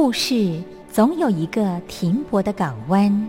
故事总有一个停泊的港湾。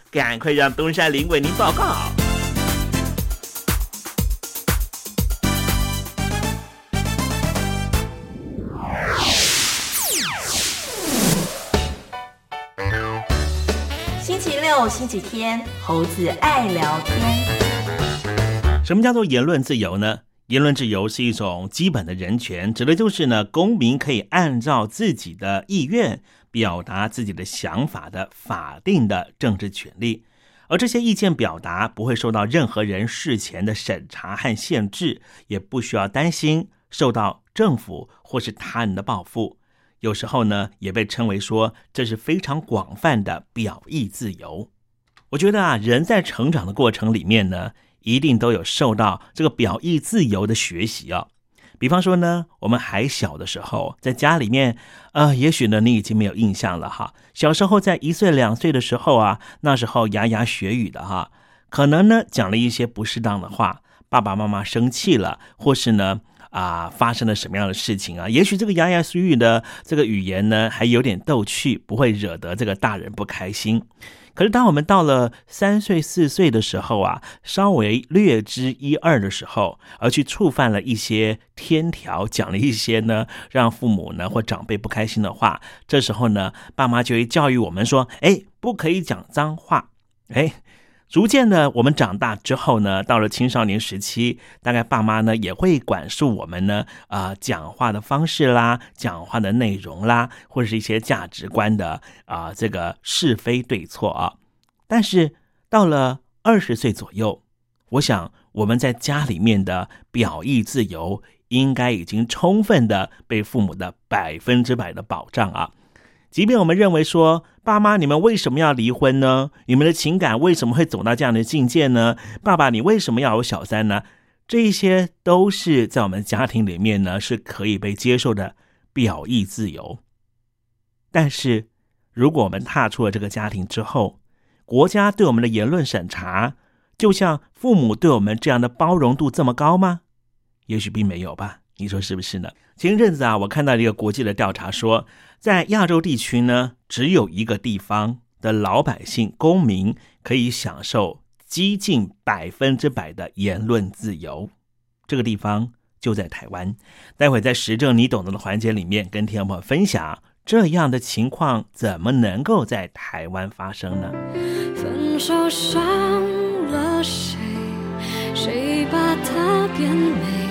赶快让东山林为您报告。星期六、星期天，猴子爱聊天。什么叫做言论自由呢？言论自由是一种基本的人权，指的就是呢，公民可以按照自己的意愿表达自己的想法的法定的政治权利。而这些意见表达不会受到任何人事前的审查和限制，也不需要担心受到政府或是他人的报复。有时候呢，也被称为说这是非常广泛的表意自由。我觉得啊，人在成长的过程里面呢，一定都有受到这个表意自由的学习啊。比方说呢，我们还小的时候，在家里面，呃，也许呢你已经没有印象了哈。小时候在一岁两岁的时候啊，那时候牙牙学语的哈，可能呢讲了一些不适当的话，爸爸妈妈生气了，或是呢啊发生了什么样的事情啊？也许这个牙牙学语的这个语言呢还有点逗趣，不会惹得这个大人不开心。可是，当我们到了三岁、四岁的时候啊，稍微略知一二的时候，而去触犯了一些天条，讲了一些呢让父母呢或长辈不开心的话，这时候呢，爸妈就会教育我们说：“哎，不可以讲脏话。”哎，逐渐的，我们长大之后呢，到了青少年时期，大概爸妈呢也会管束我们呢，啊，讲话的方式啦，讲话的内容啦，或者是一些价值观的啊，这个是非对错啊。但是到了二十岁左右，我想我们在家里面的表意自由应该已经充分的被父母的百分之百的保障啊。即便我们认为说，爸妈你们为什么要离婚呢？你们的情感为什么会走到这样的境界呢？爸爸，你为什么要有小三呢？这一些都是在我们家庭里面呢是可以被接受的表意自由。但是，如果我们踏出了这个家庭之后，国家对我们的言论审查，就像父母对我们这样的包容度这么高吗？也许并没有吧。你说是不是呢？前一阵子啊，我看到一个国际的调查说，在亚洲地区呢，只有一个地方的老百姓公民可以享受接近百分之百的言论自由，这个地方就在台湾。待会在实证你懂得的环节里面，跟听众朋友分享这样的情况怎么能够在台湾发生呢？分手伤了谁？谁把它变美？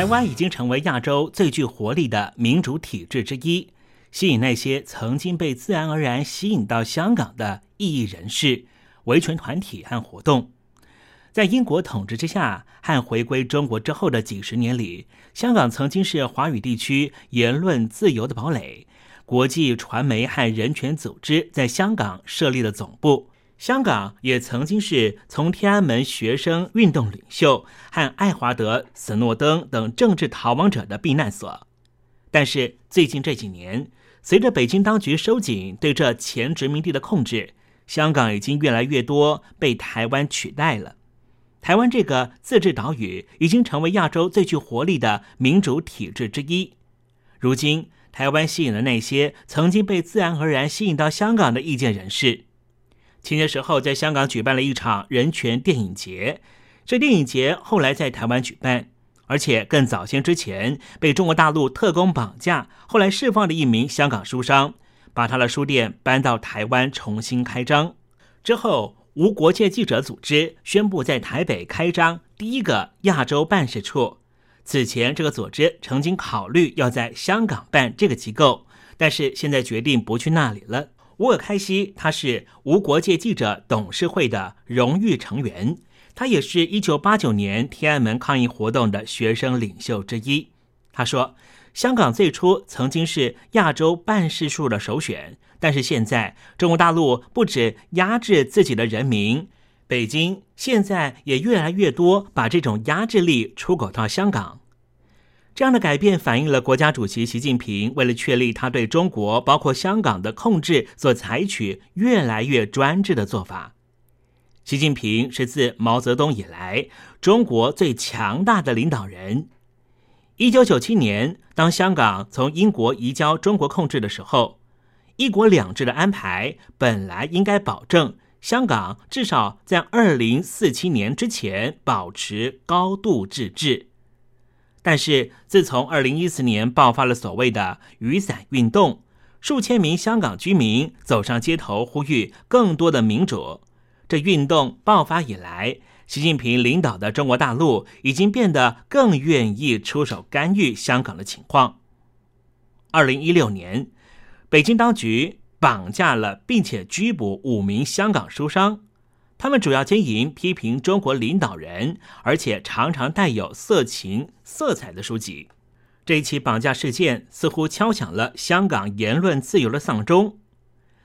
台湾已经成为亚洲最具活力的民主体制之一。吸引那些曾经被自然而然吸引到香港的异议人士、维权团体和活动。在英国统治之下和回归中国之后的几十年里，香港曾经是华语地区言论自由的堡垒。国际传媒和人权组织在香港设立了总部。香港也曾经是从天安门学生运动领袖和爱华德·斯诺登等政治逃亡者的避难所。但是最近这几年，随着北京当局收紧对这前殖民地的控制，香港已经越来越多被台湾取代了。台湾这个自治岛屿已经成为亚洲最具活力的民主体制之一。如今，台湾吸引了那些曾经被自然而然吸引到香港的意见人士。前些时候，在香港举办了一场人权电影节，这电影节后来在台湾举办。而且更早些之前被中国大陆特工绑架，后来释放的一名香港书商，把他的书店搬到台湾重新开张。之后，无国界记者组织宣布在台北开张第一个亚洲办事处。此前，这个组织曾经考虑要在香港办这个机构，但是现在决定不去那里了。吴尔开西他是无国界记者董事会的荣誉成员。他也是一九八九年天安门抗议活动的学生领袖之一。他说：“香港最初曾经是亚洲办事处的首选，但是现在中国大陆不止压制自己的人民，北京现在也越来越多把这种压制力出口到香港。这样的改变反映了国家主席习近平为了确立他对中国，包括香港的控制，所采取越来越专制的做法。”习近平是自毛泽东以来中国最强大的领导人。一九九七年，当香港从英国移交中国控制的时候，一国两制的安排本来应该保证香港至少在二零四七年之前保持高度自治。但是，自从二零一四年爆发了所谓的雨伞运动，数千名香港居民走上街头呼吁更多的民主。这运动爆发以来，习近平领导的中国大陆已经变得更愿意出手干预香港的情况。二零一六年，北京当局绑架了并且拘捕五名香港书商，他们主要经营批评中国领导人，而且常常带有色情色彩的书籍。这一起绑架事件似乎敲响了香港言论自由的丧钟。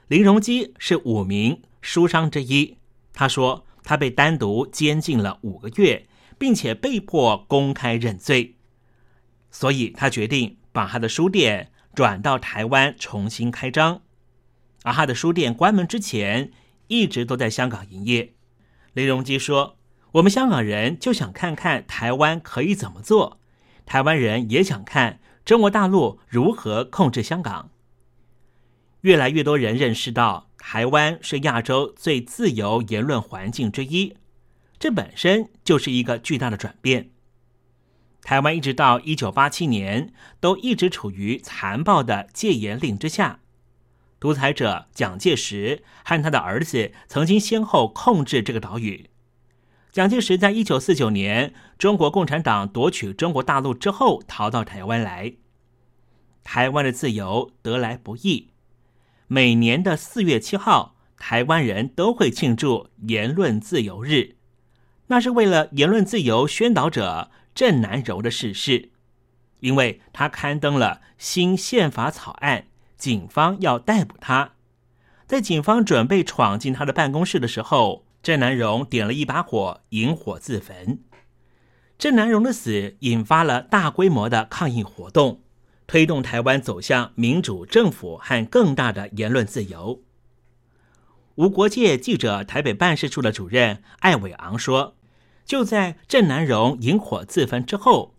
林荣基是五名书商之一。他说，他被单独监禁了五个月，并且被迫公开认罪，所以他决定把他的书店转到台湾重新开张。而他的书店关门之前，一直都在香港营业。雷荣基说：“我们香港人就想看看台湾可以怎么做，台湾人也想看中国大陆如何控制香港。”越来越多人认识到。台湾是亚洲最自由言论环境之一，这本身就是一个巨大的转变。台湾一直到一九八七年都一直处于残暴的戒严令之下，独裁者蒋介石和他的儿子曾经先后控制这个岛屿。蒋介石在一九四九年中国共产党夺取中国大陆之后，逃到台湾来。台湾的自由得来不易，每年的四月七号，台湾人都会庆祝言论自由日，那是为了言论自由宣导者郑南榕的逝世，因为他刊登了新宪法草案，警方要逮捕他，在警方准备闯进他的办公室的时候。郑南榕点了一把火，引火自焚。郑南榕的死引发了大规模的抗议活动，推动台湾走向民主政府和更大的言论自由。无国界记者台北办事处的主任艾伟昂说：“就在郑南榕引火自焚之后，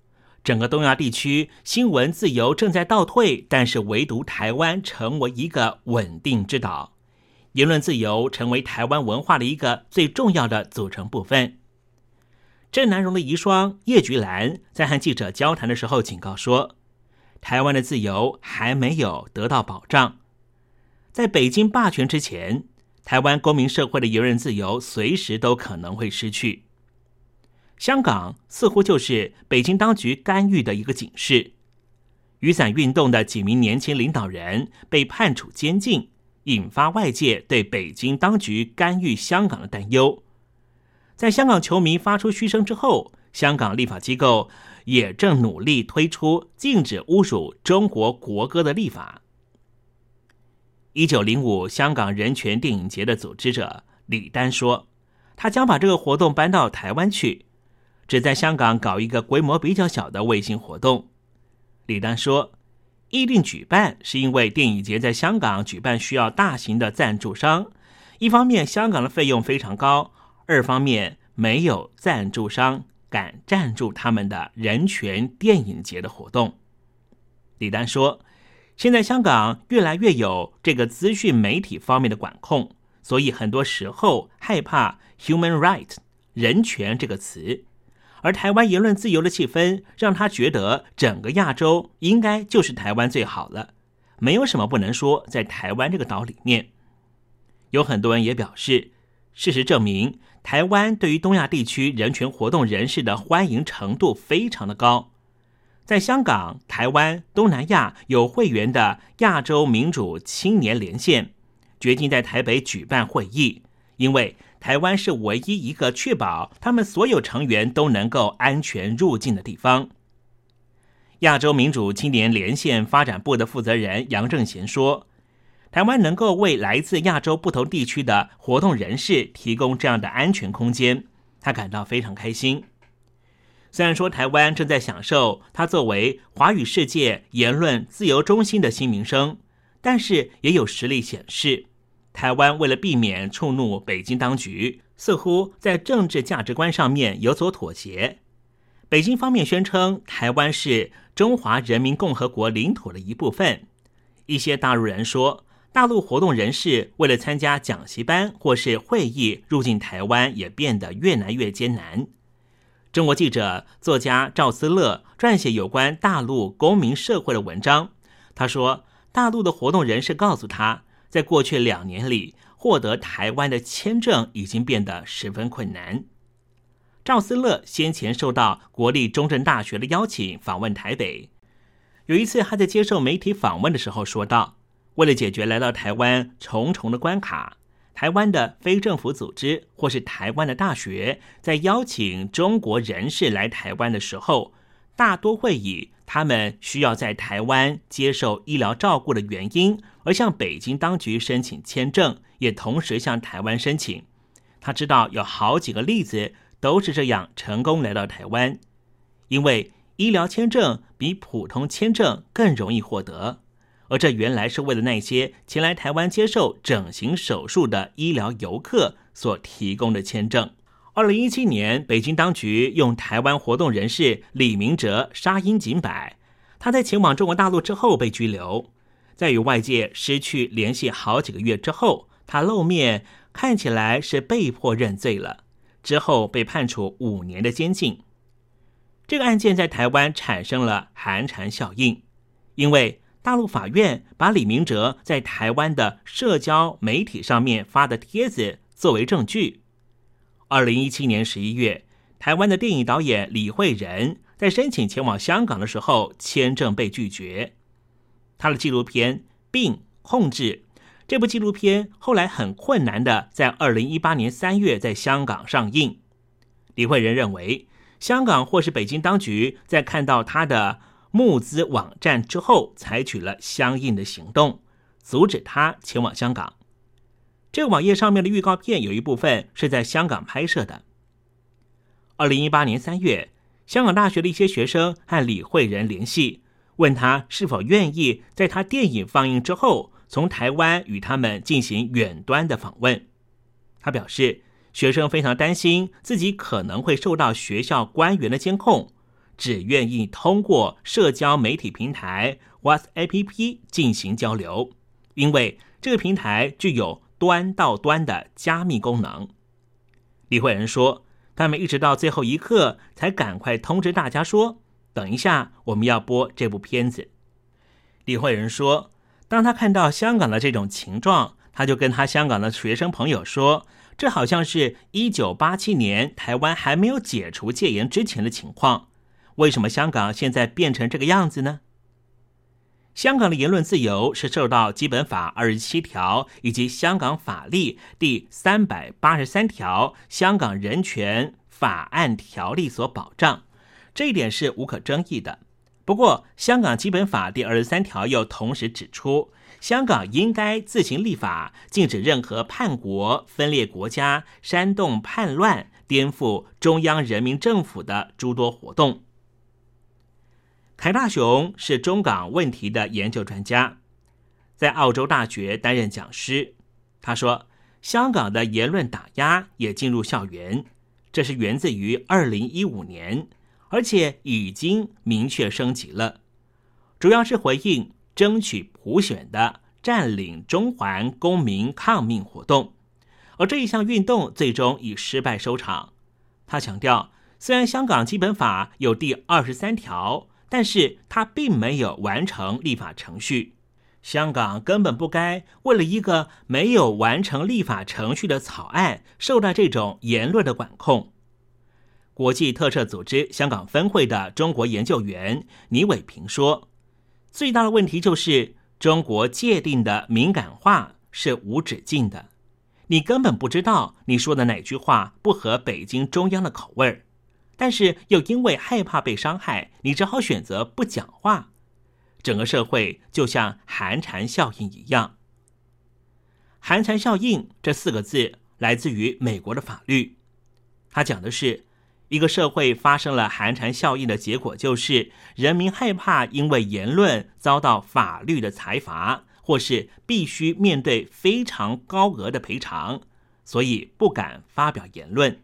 整个东亚地区新闻自由正在倒退，但是唯独台湾成为一个稳定之岛。”言论自由成为台湾文化的一个最重要的组成部分。郑南榕的遗孀叶菊兰在和记者交谈的时候警告说：“台湾的自由还没有得到保障，在北京霸权之前，台湾公民社会的言论自由随时都可能会失去。”香港似乎就是北京当局干预的一个警示。雨伞运动的几名年轻领导人被判处监禁。引发外界对北京当局干预香港的担忧。在香港球迷发出嘘声之后，香港立法机构也正努力推出禁止侮辱中国国歌的立法。一九零五香港人权电影节的组织者李丹说：“他将把这个活动搬到台湾去，只在香港搞一个规模比较小的卫星活动。”李丹说。议定举办是因为电影节在香港举办需要大型的赞助商，一方面香港的费用非常高，二方面没有赞助商敢赞助他们的人权电影节的活动。李丹说：“现在香港越来越有这个资讯媒体方面的管控，所以很多时候害怕 ‘human right’ 人权这个词。”而台湾言论自由的气氛，让他觉得整个亚洲应该就是台湾最好了，没有什么不能说。在台湾这个岛里面，有很多人也表示，事实证明，台湾对于东亚地区人权活动人士的欢迎程度非常的高。在香港、台湾、东南亚有会员的亚洲民主青年连线，决定在台北举办会议，因为。台湾是唯一一个确保他们所有成员都能够安全入境的地方。亚洲民主青年连线发展部的负责人杨正贤说：“台湾能够为来自亚洲不同地区的活动人士提供这样的安全空间，他感到非常开心。虽然说台湾正在享受他作为华语世界言论自由中心的新名声，但是也有实例显示。”台湾为了避免触怒北京当局，似乎在政治价值观上面有所妥协。北京方面宣称台湾是中华人民共和国领土的一部分。一些大陆人说，大陆活动人士为了参加讲习班或是会议入境台湾，也变得越来越艰难。中国记者、作家赵思乐撰写有关大陆公民社会的文章，他说，大陆的活动人士告诉他。在过去两年里，获得台湾的签证已经变得十分困难。赵思乐先前受到国立中正大学的邀请访问台北，有一次他在接受媒体访问的时候说道：“为了解决来到台湾重重的关卡，台湾的非政府组织或是台湾的大学在邀请中国人士来台湾的时候，大多会以他们需要在台湾接受医疗照顾的原因。”而向北京当局申请签证，也同时向台湾申请。他知道有好几个例子都是这样成功来到台湾，因为医疗签证比普通签证更容易获得。而这原来是为了那些前来台湾接受整形手术的医疗游客所提供的签证。二零一七年，北京当局用台湾活动人士李明哲杀鹰儆百，他在前往中国大陆之后被拘留。在与外界失去联系好几个月之后，他露面，看起来是被迫认罪了。之后被判处五年的监禁。这个案件在台湾产生了寒蝉效应，因为大陆法院把李明哲在台湾的社交媒体上面发的帖子作为证据。二零一七年十一月，台湾的电影导演李慧仁在申请前往香港的时候，签证被拒绝。他的纪录片《病控制》这部纪录片后来很困难的在二零一八年三月在香港上映。李慧仁认为，香港或是北京当局在看到他的募资网站之后，采取了相应的行动，阻止他前往香港。这个网页上面的预告片有一部分是在香港拍摄的。二零一八年三月，香港大学的一些学生和李慧仁联系，问他是否愿意在他电影放映之后，从台湾与他们进行远端的访问。他表示，学生非常担心自己可能会受到学校官员的监控，只愿意通过社交媒体平台 WhatsApp 进行交流，因为这个平台具有。端到端的加密功能，李慧仁说：“他们一直到最后一刻才赶快通知大家说，等一下我们要播这部片子。”李慧仁说：“当他看到香港的这种情状，他就跟他香港的学生朋友说，这好像是一九八七年台湾还没有解除戒严之前的情况。为什么香港现在变成这个样子呢？”香港的言论自由是受到基本法二十七条以及香港法例第三百八十三条《香港人权法案条例》所保障，这一点是无可争议的。不过，香港基本法第二十三条又同时指出，香港应该自行立法，禁止任何叛国、分裂国家、煽动叛乱、颠覆中央人民政府的诸多活动。凯大雄是中港问题的研究专家，在澳洲大学担任讲师。他说，香港的言论打压也进入校园，这是源自于二零一五年，而且已经明确升级了，主要是回应争取普选的占领中环公民抗命活动，而这一项运动最终以失败收场。他强调，虽然香港基本法有第二十三条。但是他并没有完成立法程序，香港根本不该为了一个没有完成立法程序的草案受到这种言论的管控。国际特赦组织香港分会的中国研究员倪伟平说：“最大的问题就是中国界定的敏感化是无止境的，你根本不知道你说的哪句话不合北京中央的口味儿。”但是又因为害怕被伤害，你只好选择不讲话。整个社会就像寒蝉效应一样。寒蝉效应这四个字来自于美国的法律，它讲的是一个社会发生了寒蝉效应的结果，就是人民害怕因为言论遭到法律的裁罚，或是必须面对非常高额的赔偿，所以不敢发表言论。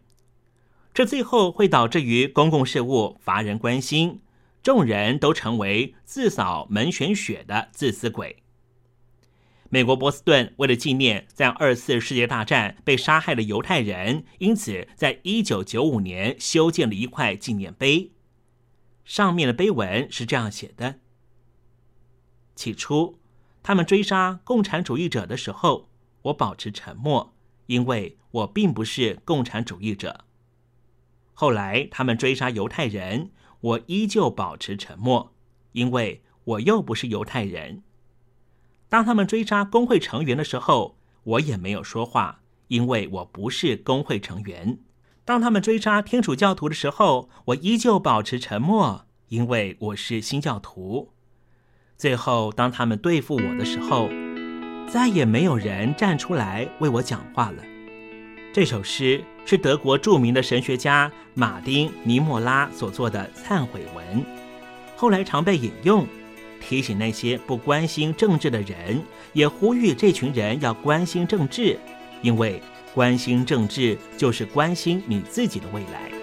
这最后会导致于公共事务乏人关心，众人都成为自扫门前雪的自私鬼。美国波士顿为了纪念在二次世界大战被杀害的犹太人，因此在一九九五年修建了一块纪念碑，上面的碑文是这样写的：起初，他们追杀共产主义者的时候，我保持沉默，因为我并不是共产主义者。后来他们追杀犹太人，我依旧保持沉默，因为我又不是犹太人。当他们追杀工会成员的时候，我也没有说话，因为我不是工会成员。当他们追杀天主教徒的时候，我依旧保持沉默，因为我是新教徒。最后，当他们对付我的时候，再也没有人站出来为我讲话了。这首诗。是德国著名的神学家马丁尼莫拉所做的忏悔文，后来常被引用，提醒那些不关心政治的人，也呼吁这群人要关心政治，因为关心政治就是关心你自己的未来。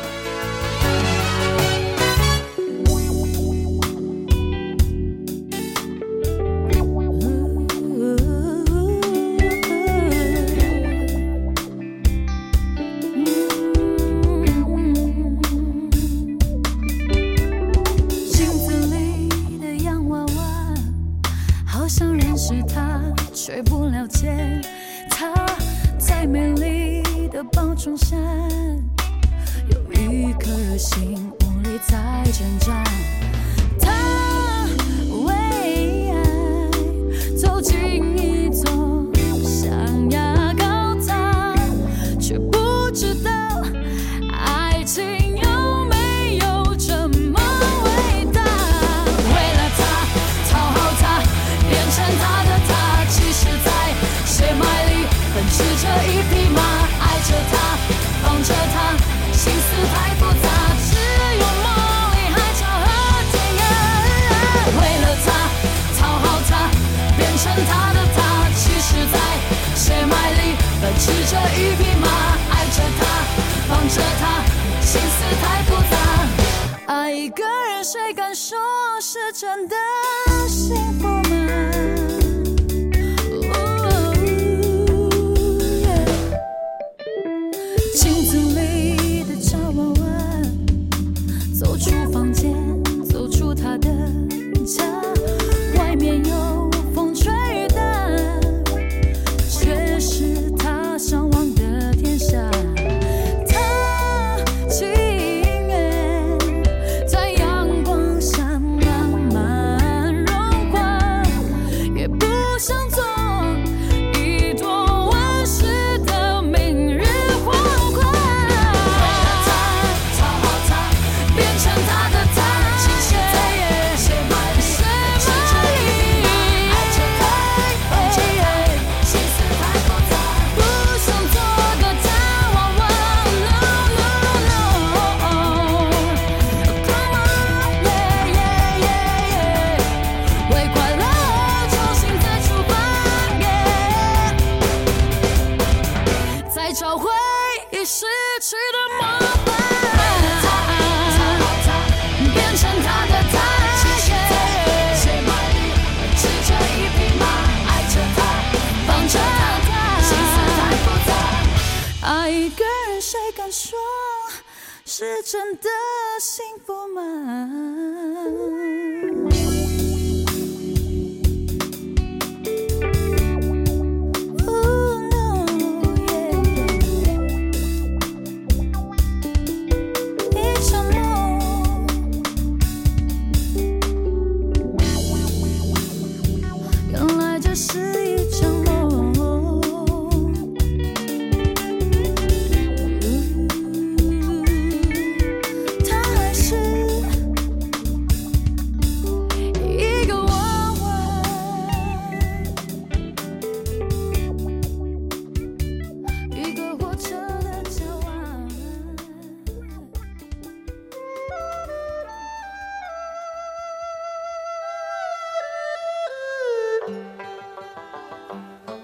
丽的包装下，有一颗心无力在挣扎。她为他的他，其实在血脉里奔驰着一匹马，爱着他，放着他，心思太复杂。爱一个人，谁敢说是真的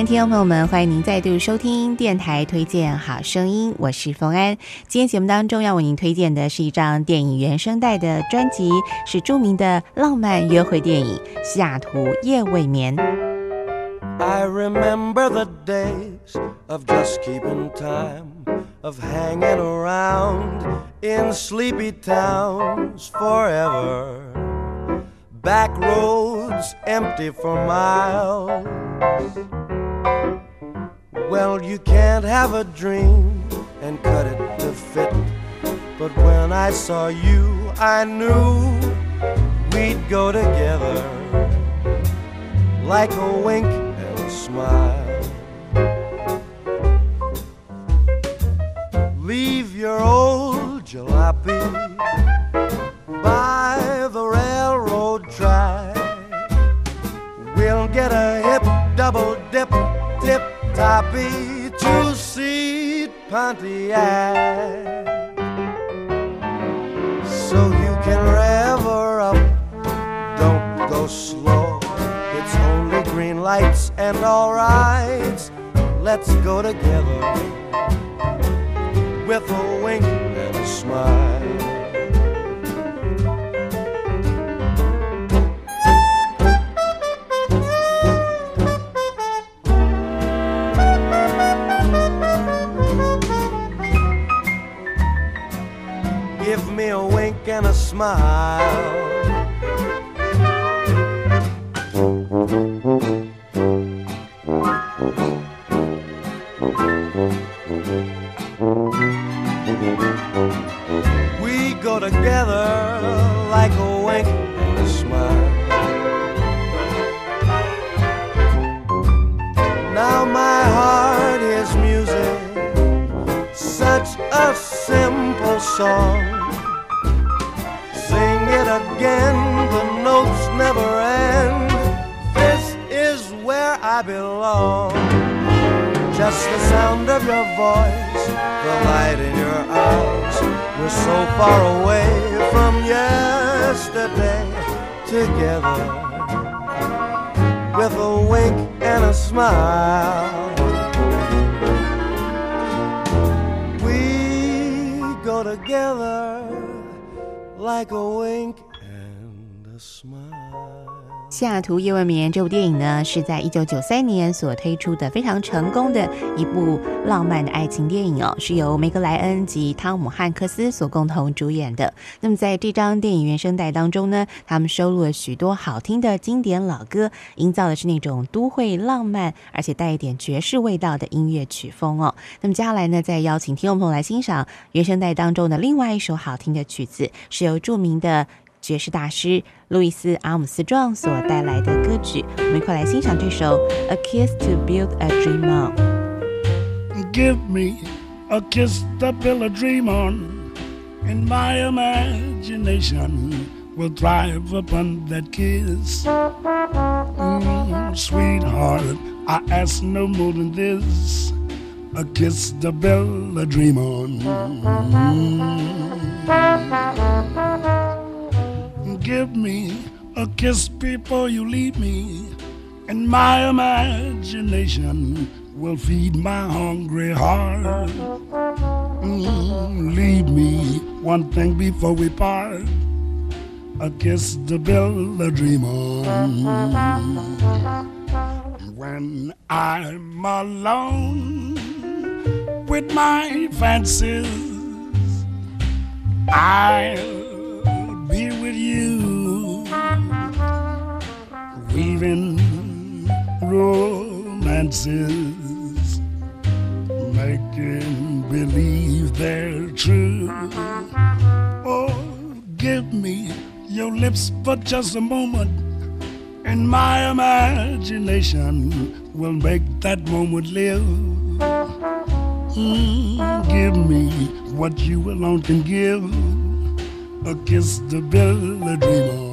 安，听众朋友们，欢迎您再度收听电台推荐好声音，我是冯安。今天节目当中要为您推荐的是一张电影原声带的专辑，是著名的浪漫约会电影《西雅图夜未眠》。I remember the days of just keeping time, of hanging around in sleepy towns forever. Back roads empty for miles. Well, you can't have a dream and cut it to fit. But when I saw you, I knew we'd go together like a wink and a smile. Leave your old jalopy by the railroad track. We'll get a hip double toppy two seat Pontiac. So you can rev her up, don't go slow. It's only green lights and all rights. Let's go together with a wink and a smile. Smile. We go together like a wink and a smile. Now my heart is music, such a simple song. Again, the notes never end. This is where I belong. Just the sound of your voice, the light in your eyes. We're so far away from yesterday together with a wink and a smile. We go together like a wink. 西雅图夜未眠这部电影呢，是在一九九三年所推出的非常成功的一部浪漫的爱情电影哦，是由梅格莱恩及汤姆汉克斯所共同主演的。那么在这张电影原声带当中呢，他们收录了许多好听的经典老歌，营造的是那种都会浪漫而且带一点爵士味道的音乐曲风哦。那么接下来呢，再邀请听众朋友来欣赏原声带当中的另外一首好听的曲子，是由著名的。爵士大师路易斯·阿姆斯壮所带来的歌曲，我们一块来欣赏这首《A Kiss to Build a Dream On》。 Give me a kiss to build a dream on, and my imagination will thrive upon that kiss. Mm, sweetheart, I ask no more than this a kiss to build a dream on. Mm. Give me a kiss before you leave me, and my imagination will feed my hungry heart. Mm, leave me one thing before we part a kiss to build a dream on. When I'm alone with my fancies, I'll with you, weaving romances, making believe they're true. Oh, give me your lips for just a moment, and my imagination will make that moment live. Mm, give me what you alone can give against the bill, the dreamer.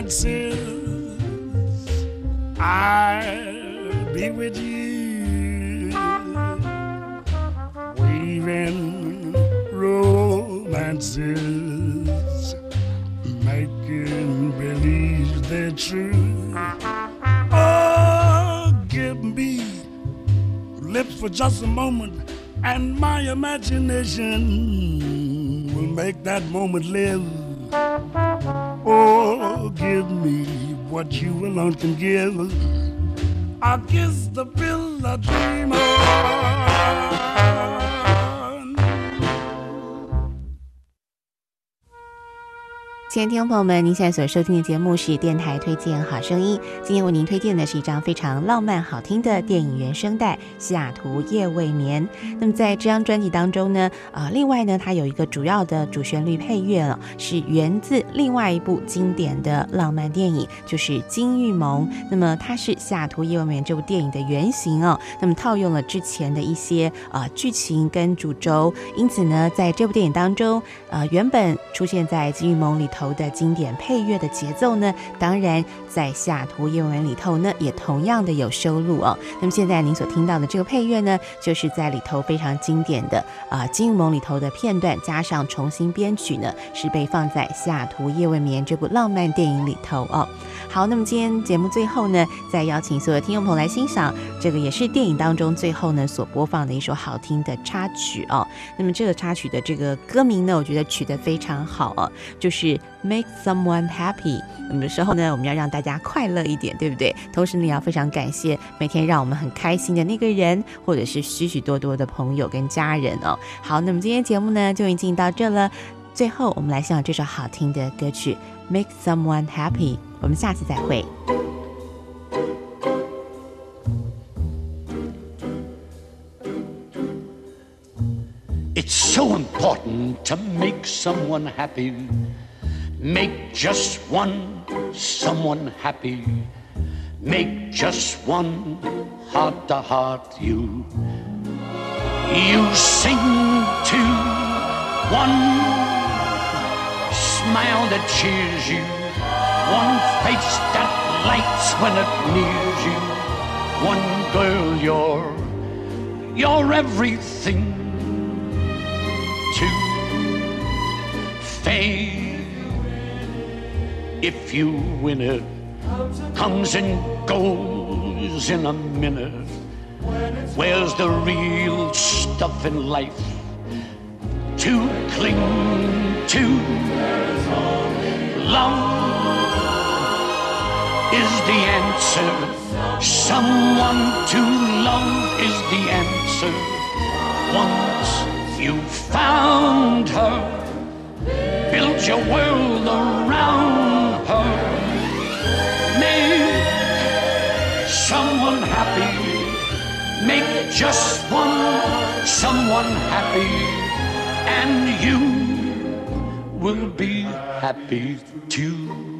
My I'll be with you, weaving romances, making believe they're true. Oh, give me lips for just a moment, and my imagination will make that moment live. Oh, give me what you alone can give. I kiss the pill 亲爱的听众朋友们，您现在所收听的节目是电台推荐好声音。今天为您推荐的是一张非常浪漫好听的电影原声带《西雅图夜未眠》。那么在这张专辑当中呢，呃，另外呢，它有一个主要的主旋律配乐了，是源自另外一部经典的浪漫电影，就是《金玉盟》。那么它是《西雅图夜未眠》这部电影的原型哦。那么套用了之前的一些呃剧情跟主轴，因此呢，在这部电影当中，呃，原本出现在《金玉盟》里头。头的经典配乐的节奏呢，当然在西雅图夜文里头呢，也同样的有收录哦。那么现在您所听到的这个配乐呢，就是在里头非常经典的啊《金梦》里头的片段，加上重新编曲呢，是被放在《西雅图夜未眠》这部浪漫电影里头哦。好，那么今天节目最后呢，再邀请所有听众朋友来欣赏这个也是电影当中最后呢所播放的一首好听的插曲哦。那么这个插曲的这个歌名呢，我觉得取得非常好哦，就是 Make someone happy。那么的时候呢，我们要让大家快乐一点，对不对？同时呢，要非常感谢每天让我们很开心的那个人，或者是许许多多的朋友跟家人哦。好，那么今天节目呢就已经到这了。最后，我们来欣赏这首好听的歌曲《Make Someone Happy》。我们下次再会。It's so important to make someone happy. Make just one someone happy. Make just one heart to heart you. You sing to one smile that cheers you. One face that lights when it nears you. One girl, you're, you're everything to fame. If you win it, comes and goes in a minute. Where's the real stuff in life to cling to? Love is the answer. Someone to love is the answer. Once you found her, build your world around someone happy. Make just one someone happy. And you will be happy too.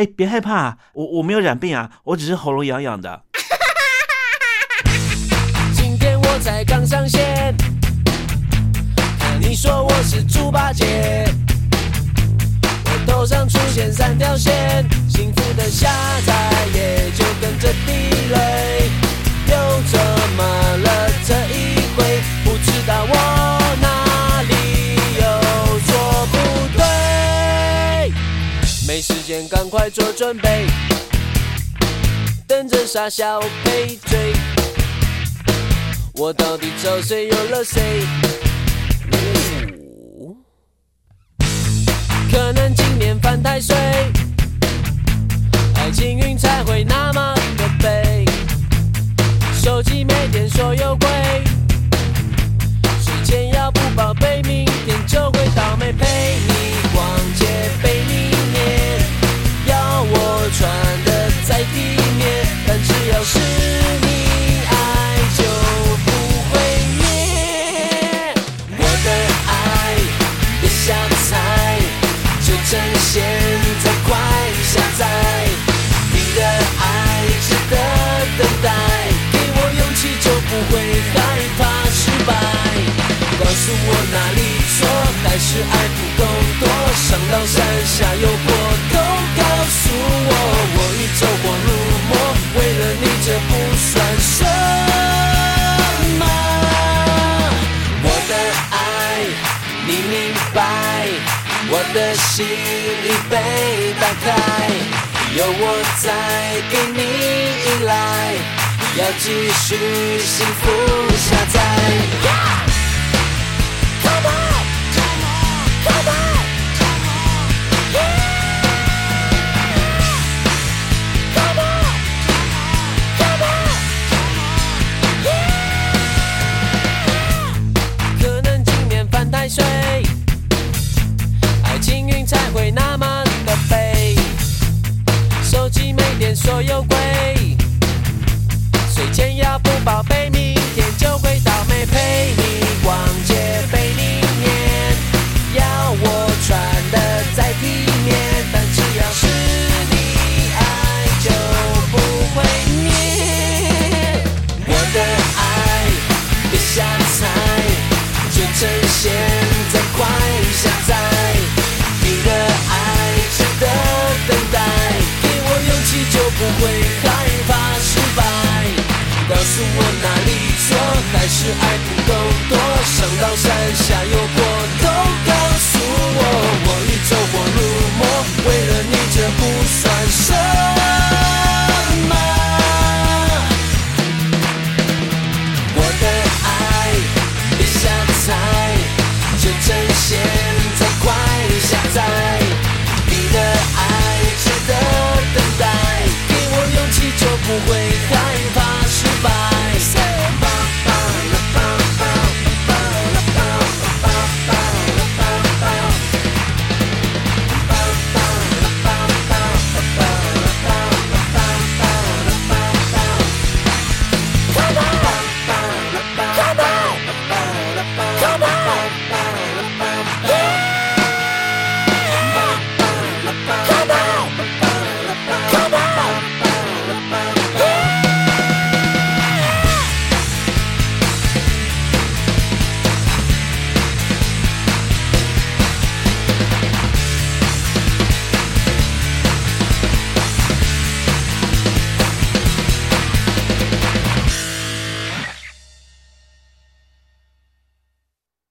哎，别害怕，我我没有染病啊，我只是喉咙痒痒的。今天我才刚上线，你说我是猪八戒，我头上出现三条线，幸福的下载也就跟着地雷，又怎么了这一回？不知道我哪间赶快做准备，等着傻笑赔罪。我到底找谁又惹谁？可能今年犯太岁，爱情运才会那么的背。手机没电说有鬼，时间要不报备，明天就会倒霉。陪你逛街陪你我哪里错，还是爱不够多，上刀山下油锅都告诉我，我已走火入魔，为了你这不算什么。我的爱你明白，我的心已被打开，有我在给你依赖，要继续幸福下载。会害怕失败。告诉我哪里错，还是爱不够多？上到山下有过，都告诉我。我已走火入魔，为了你这不算什么。我的爱，别瞎猜，就趁现在快下载。away.